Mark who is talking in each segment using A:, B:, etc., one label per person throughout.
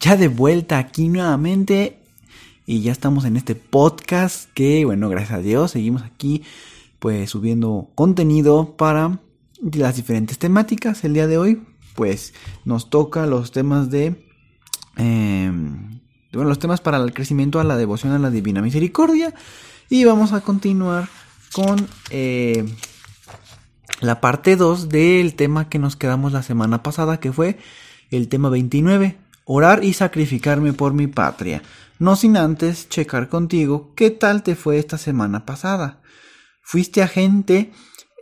A: Ya de vuelta aquí nuevamente y ya estamos en este podcast que, bueno, gracias a Dios, seguimos aquí pues subiendo contenido para las diferentes temáticas. El día de hoy pues nos toca los temas de... Em, bueno, los temas para el crecimiento a la devoción a la Divina Misericordia. Y vamos a continuar con eh, la parte 2 del tema que nos quedamos la semana pasada, que fue el tema 29, orar y sacrificarme por mi patria. No sin antes checar contigo qué tal te fue esta semana pasada. ¿Fuiste agente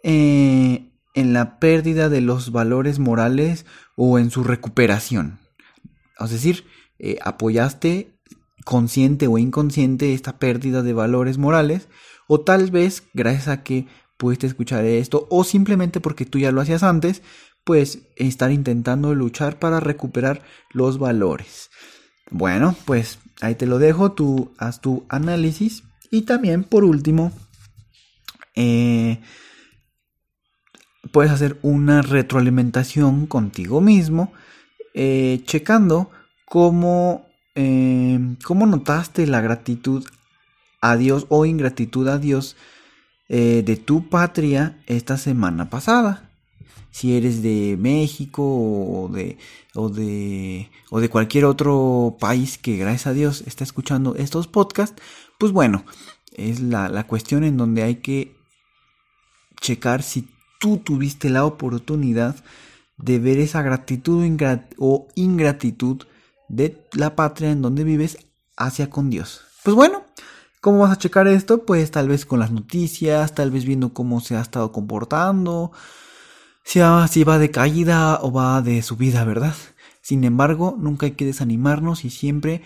A: eh, en la pérdida de los valores morales o en su recuperación? Es decir, eh, apoyaste consciente o inconsciente esta pérdida de valores morales o tal vez gracias a que pudiste escuchar esto o simplemente porque tú ya lo hacías antes, pues estar intentando luchar para recuperar los valores. Bueno, pues ahí te lo dejo, tú haz tu análisis y también por último eh, puedes hacer una retroalimentación contigo mismo eh, checando cómo, eh, cómo notaste la gratitud a Dios o ingratitud a Dios de tu patria esta semana pasada. Si eres de México o de, o de, o de cualquier otro país que gracias a Dios está escuchando estos podcasts, pues bueno, es la, la cuestión en donde hay que checar si tú tuviste la oportunidad de ver esa gratitud o ingratitud de la patria en donde vives hacia con Dios. Pues bueno, ¿Cómo vas a checar esto? Pues tal vez con las noticias, tal vez viendo cómo se ha estado comportando, si, va de caída o va de subida, ¿verdad? Sin embargo, nunca hay que desanimarnos y siempre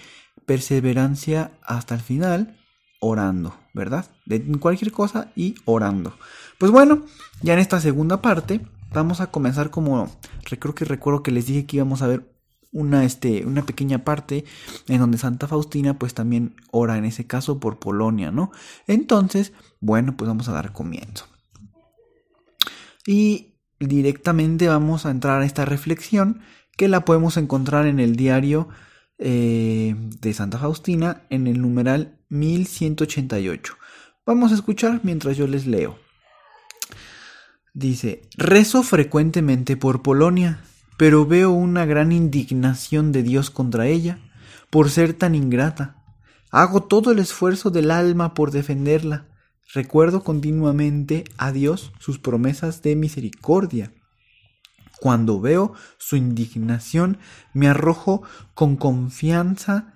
A: perseverancia hasta el final, orando, ¿verdad? De cualquier cosa y orando. Pues bueno, ya en esta segunda parte vamos a comenzar como creo que recuerdo que les dije que íbamos a ver una, este, una pequeña parte en donde Santa Faustina pues también ora en ese caso por Polonia, ¿no? Entonces, bueno, pues vamos a dar comienzo. Y directamente vamos a entrar a esta reflexión que la podemos encontrar en el diario eh, de Santa Faustina en el numeral 1188. Vamos a escuchar mientras yo les leo. Dice, rezo frecuentemente por Polonia pero veo una gran indignación de Dios contra ella por ser tan ingrata. Hago todo el esfuerzo del alma por defenderla. Recuerdo continuamente a Dios sus promesas de misericordia. Cuando veo su indignación, me arrojo con confianza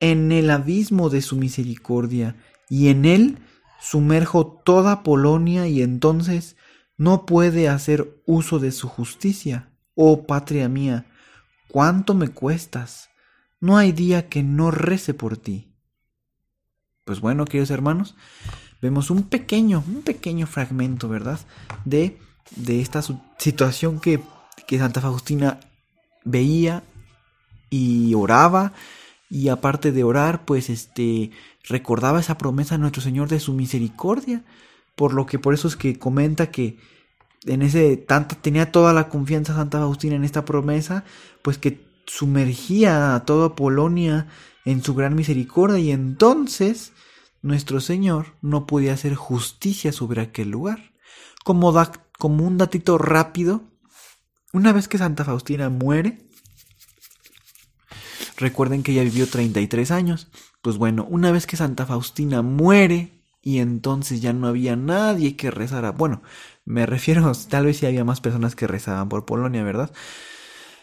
A: en el abismo de su misericordia y en él sumerjo toda Polonia y entonces no puede hacer uso de su justicia Oh patria mía, cuánto me cuestas. No hay día que no rece por ti. Pues bueno, queridos hermanos, vemos un pequeño, un pequeño fragmento, ¿verdad? De, de esta situación que, que Santa Faustina veía y oraba. Y aparte de orar, pues este recordaba esa promesa a nuestro Señor de su misericordia, por lo que por eso es que comenta que en ese tanto tenía toda la confianza Santa Faustina en esta promesa, pues que sumergía a toda Polonia en su gran misericordia. Y entonces nuestro Señor no podía hacer justicia sobre aquel lugar. Como, un datito rápido, una vez que Santa Faustina muere, recuerden que ella vivió 33 años, pues bueno, una vez que Santa Faustina muere y entonces ya no había nadie que rezara, bueno, me refiero, tal vez si había más personas que rezaban por Polonia, ¿verdad?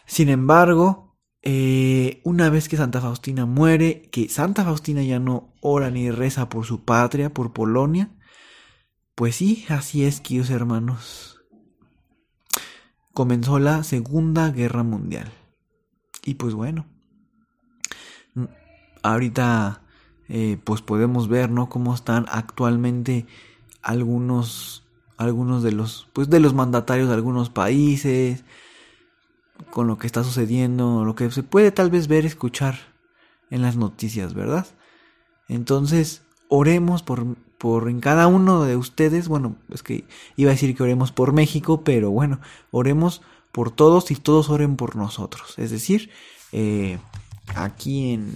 A: Sin embargo, eh, una vez que Santa Faustina muere, que Santa Faustina ya no ora ni reza por su patria, por Polonia, pues sí, así es, queridos hermanos. Comenzó la Segunda Guerra Mundial. Y pues bueno, ahorita eh, pues podemos ver, ¿no? Cómo están actualmente algunos, algunos de los, pues de los mandatarios de algunos países, con lo que está sucediendo, lo que se puede tal vez ver, escuchar en las noticias, ¿verdad? Entonces, oremos por, por en cada uno de ustedes, bueno, es que iba a decir que oremos por México, pero bueno, oremos por todos y todos oren por nosotros. Es decir, eh, aquí en,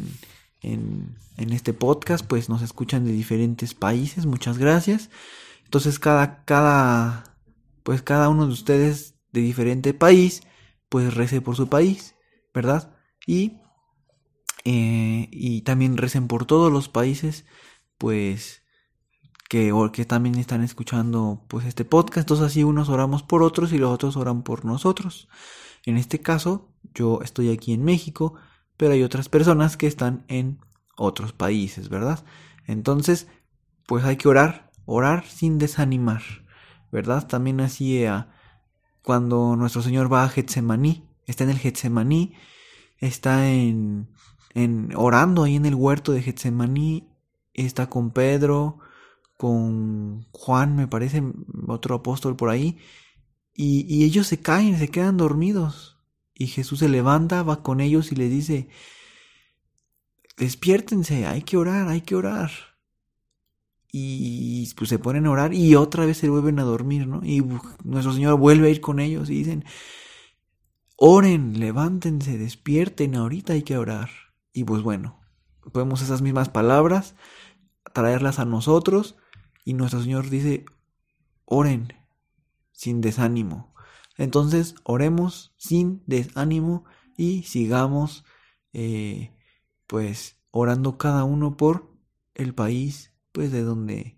A: en, en, este podcast, pues nos escuchan de diferentes países, muchas gracias. Entonces, cada, cada, pues cada uno de ustedes de diferente país, pues rece por su país, ¿verdad? Y, eh, y también recen por todos los países, pues que, que también están escuchando pues este podcast. Entonces así unos oramos por otros y los otros oran por nosotros. En este caso, yo estoy aquí en México, pero hay otras personas que están en otros países, ¿verdad? Entonces, pues hay que orar, orar sin desanimar, ¿verdad? También así eh, cuando nuestro Señor va a Getsemaní, está en el Getsemaní, está en, en orando ahí en el huerto de Getsemaní, está con Pedro, con Juan, me parece, otro apóstol por ahí, y, y ellos se caen, se quedan dormidos. Y Jesús se levanta, va con ellos y les dice, despiértense, hay que orar, hay que orar y pues se ponen a orar y otra vez se vuelven a dormir, ¿no? Y nuestro Señor vuelve a ir con ellos y dicen, oren, levántense, despierten, ahorita hay que orar. Y pues bueno, podemos esas mismas palabras traerlas a nosotros y nuestro Señor dice, oren sin desánimo. Entonces, oremos sin desánimo y sigamos eh, pues orando cada uno por el país pues de donde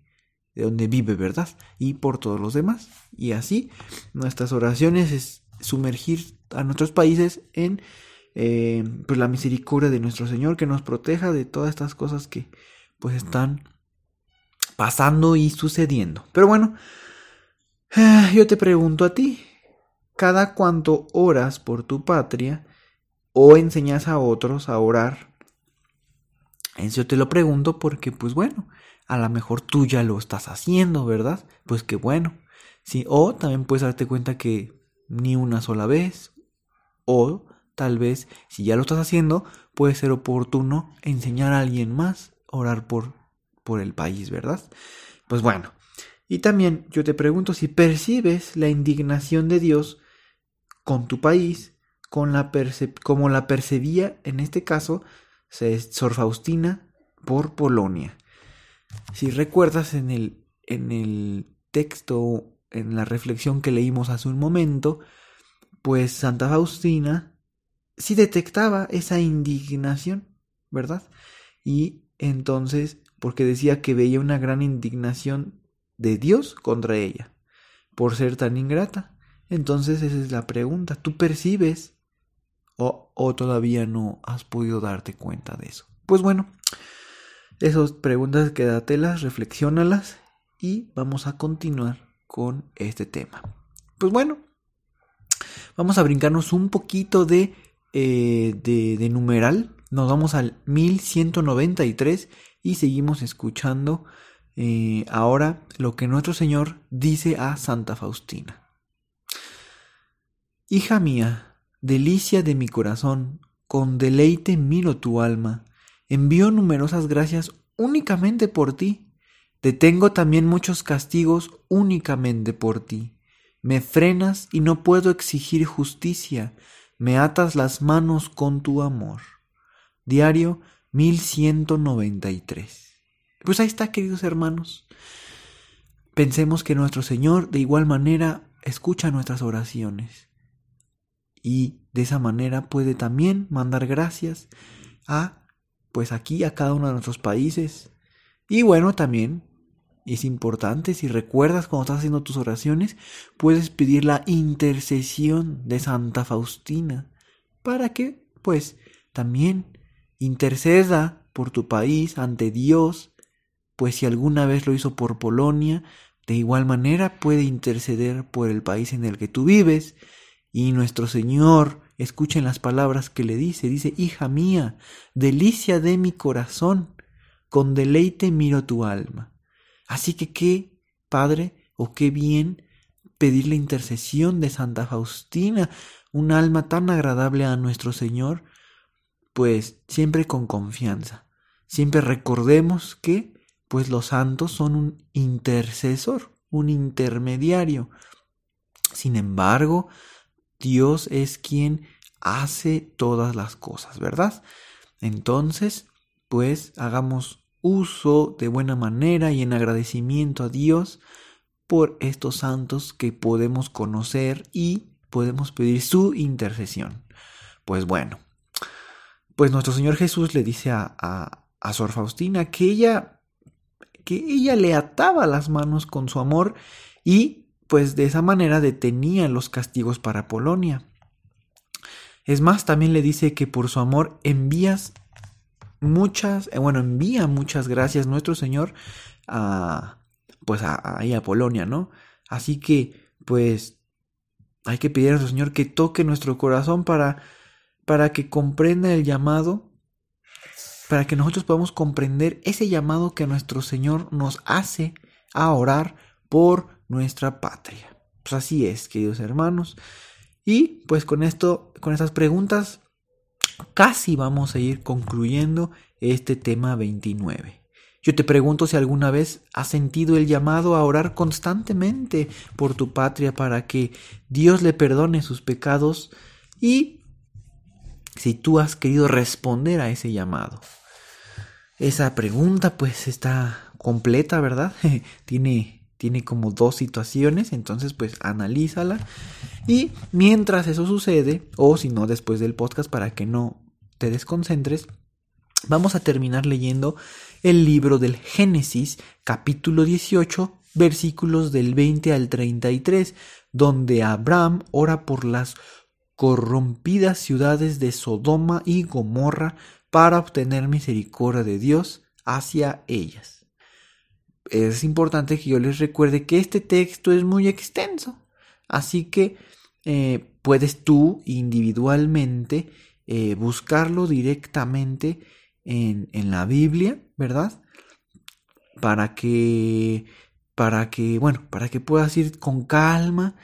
A: de donde vive, ¿verdad? Y por todos los demás. Y así nuestras oraciones es sumergir a nuestros países en eh, pues la misericordia de nuestro Señor que nos proteja de todas estas cosas que pues están pasando y sucediendo. Pero bueno, yo te pregunto a ti, ¿cada cuánto oras por tu patria o enseñas a otros a orar? Eso te lo pregunto porque pues bueno, a lo mejor tú ya lo estás haciendo, ¿verdad? Pues qué bueno. Sí, o también puedes darte cuenta que ni una sola vez. O tal vez, si ya lo estás haciendo, puede ser oportuno enseñar a alguien más a orar por, por el país, ¿verdad? Pues bueno. Y también yo te pregunto si percibes la indignación de Dios con tu país, con la como la percibía en este caso Sor Faustina por Polonia. Si recuerdas en el, en el texto, en la reflexión que leímos hace un momento, pues Santa Faustina sí detectaba esa indignación, ¿verdad? Y entonces, porque decía que veía una gran indignación de Dios contra ella, por ser tan ingrata. Entonces esa es la pregunta, ¿tú percibes o, o todavía no has podido darte cuenta de eso? Pues bueno, esas preguntas quédatelas, reflexiónalas y vamos a continuar con este tema. Pues bueno, vamos a brincarnos un poquito de, eh, de, numeral. Nos vamos al 1193 y seguimos escuchando eh, ahora lo que nuestro Señor dice a Santa Faustina. Hija mía, delicia de mi corazón, con deleite miro tu alma envío numerosas gracias únicamente por ti. Te tengo también muchos castigos únicamente por ti. Me frenas y no puedo exigir justicia. Me atas las manos con tu amor. Diario 1193. Pues ahí está, queridos hermanos. Pensemos que nuestro Señor de igual manera escucha nuestras oraciones y de esa manera puede también mandar gracias a pues aquí a cada uno de nuestros países. Y bueno, también es importante, si recuerdas cuando estás haciendo tus oraciones, puedes pedir la intercesión de Santa Faustina para que, pues, también interceda por tu país ante Dios, pues si alguna vez lo hizo por Polonia, de igual manera puede interceder por el país en el que tú vives, y nuestro Señor escuchen las palabras que le dice. Dice, hija mía, delicia de mi corazón, con deleite miro tu alma. Así que qué, Padre, o qué bien pedir la intercesión de Santa Faustina, un alma tan agradable a nuestro Señor, pues siempre con confianza. Siempre recordemos que pues los santos son un intercesor, un intermediario. Sin embargo, Dios es quien hace todas las cosas, ¿verdad? Entonces, pues hagamos uso de buena manera y en agradecimiento a Dios por estos santos que podemos conocer y podemos pedir su intercesión. Pues bueno, pues nuestro Señor Jesús le dice a, a, a Sor Faustina que ella, que ella le ataba las manos con su amor y pues de esa manera detenía los castigos para Polonia. Es más, también le dice que por su amor envías muchas, eh, bueno, envía muchas gracias nuestro Señor a, pues ahí a, Polonia, ¿no? Así que, pues, hay que pedir a nuestro Señor que toque nuestro corazón para, para que comprenda el llamado, para que nosotros podamos comprender ese llamado que nuestro Señor nos hace a orar por nuestra patria. Pues así es, queridos hermanos. Y pues con esto, con estas preguntas, casi vamos a ir concluyendo este tema 29. Yo te pregunto si alguna vez has sentido el llamado a orar constantemente por tu patria para que Dios le perdone sus pecados y si tú has querido responder a ese llamado. Esa pregunta pues está completa, ¿verdad? tiene tiene como dos situaciones, entonces pues analízala. Y mientras eso sucede, o si no después del podcast para que no te desconcentres, vamos a terminar leyendo el libro del Génesis capítulo 18 versículos del 20 al 33, donde Abraham ora por las corrompidas ciudades de Sodoma y Gomorra para obtener misericordia de Dios hacia ellas es importante que yo les recuerde que este texto es muy extenso. Así que eh, puedes tú individualmente eh, buscarlo directamente en, en, la Biblia, ¿verdad? Para que, para que, bueno, para que puedas ir con calma.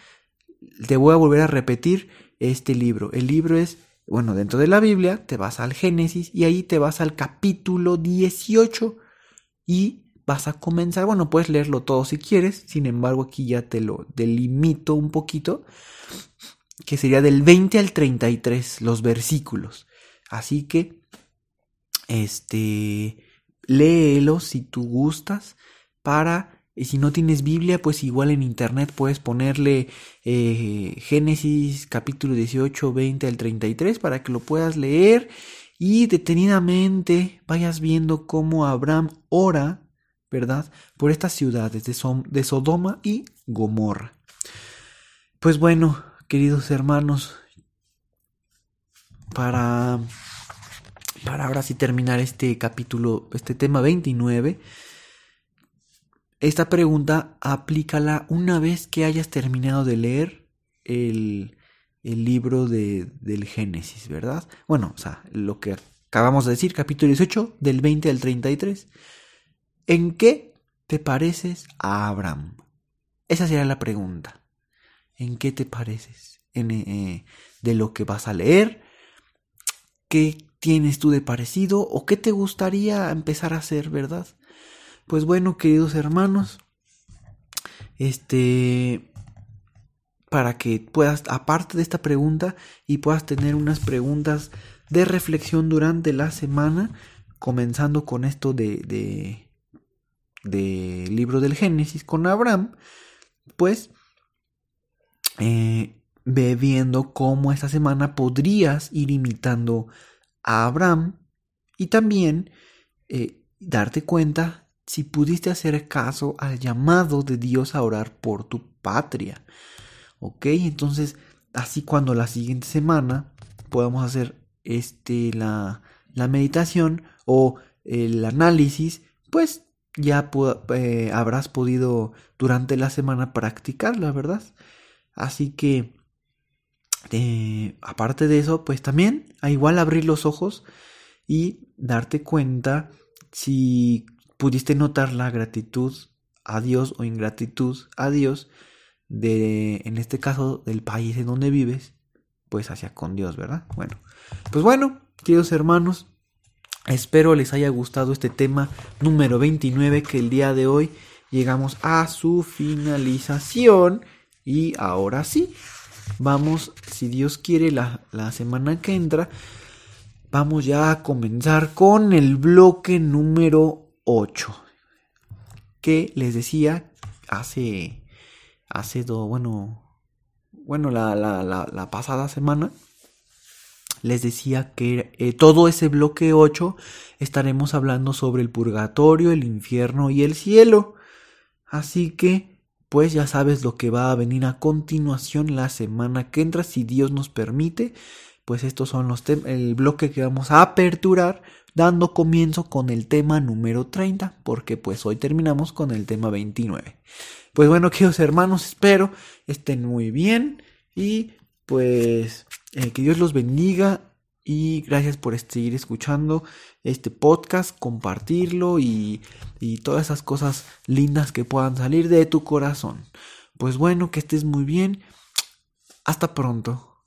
A: Te voy a volver a repetir este libro. El libro es, bueno, dentro de la Biblia te vas al Génesis y ahí te vas al capítulo 18 y vas a comenzar, bueno, puedes leerlo todo si quieres, sin embargo aquí ya te lo delimito un poquito, que sería del 20 al 33 los versículos. Así que, este, léelo si tú gustas para... Y si no tienes Biblia, pues igual en internet puedes ponerle eh, Génesis capítulo 18, 20 al 33 para que lo puedas leer y detenidamente vayas viendo cómo Abraham ora ¿verdad? Por estas ciudades de, Sodoma y Gomorra. Pues bueno, queridos hermanos, para, para ahora sí terminar este capítulo, este tema 29, esta pregunta aplícala una vez que hayas terminado de leer el, el libro de, del Génesis, ¿verdad? Bueno, o sea, lo que acabamos de decir, capítulo 18, del 20 al 33. ¿En qué te pareces a Abraham? Esa sería la pregunta. ¿En qué te pareces? En, eh, de lo que vas a leer. ¿Qué tienes tú de parecido? ¿O qué te gustaría empezar a hacer, verdad? Pues bueno, queridos hermanos, este, para que puedas, aparte de esta pregunta, y puedas tener unas preguntas de reflexión durante la semana, comenzando con esto de del libro del Génesis con Abraham, pues eh, ve viendo cómo esta semana podrías ir imitando a Abraham y también eh, darte cuenta si pudiste hacer caso al llamado de Dios a orar por tu patria. ¿Ok? Entonces, así cuando la siguiente semana podamos hacer este, la, la meditación o el análisis, pues ya eh, habrás podido durante la semana practicarla, ¿verdad? Así que, eh, aparte de eso, pues también a igual abrir los ojos y darte cuenta si pudiste notar la gratitud a Dios o ingratitud a Dios de, en este caso, del país en donde vives, pues hacia con Dios, ¿verdad? Bueno, pues bueno, queridos hermanos, espero les haya gustado este tema número 29 que el día de hoy llegamos a su finalización. Y ahora sí, vamos, si Dios quiere, la, la semana que entra, vamos ya a comenzar con el bloque número 8 que les decía hace hace do, bueno bueno la, la, la, pasada semana les decía que eh, todo ese bloque 8 estaremos hablando sobre el purgatorio, el infierno y el cielo. Así que, pues ya sabes lo que va a venir a continuación la semana que entra, si Dios nos permite. Pues estos son los el bloque que vamos a aperturar dando comienzo con el tema número 30, porque pues hoy terminamos con el tema 29. Pues bueno, queridos hermanos, espero estén muy bien y pues eh, que Dios los bendiga y gracias por seguir escuchando este podcast, compartirlo y, y todas esas cosas lindas que puedan salir de tu corazón. Pues bueno, que estés muy bien. Hasta pronto.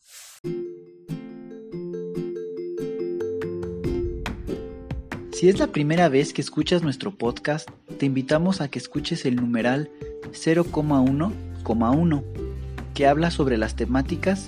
B: Si es la primera vez que escuchas nuestro podcast, te invitamos a que escuches el numeral 0,1,1, que habla sobre las temáticas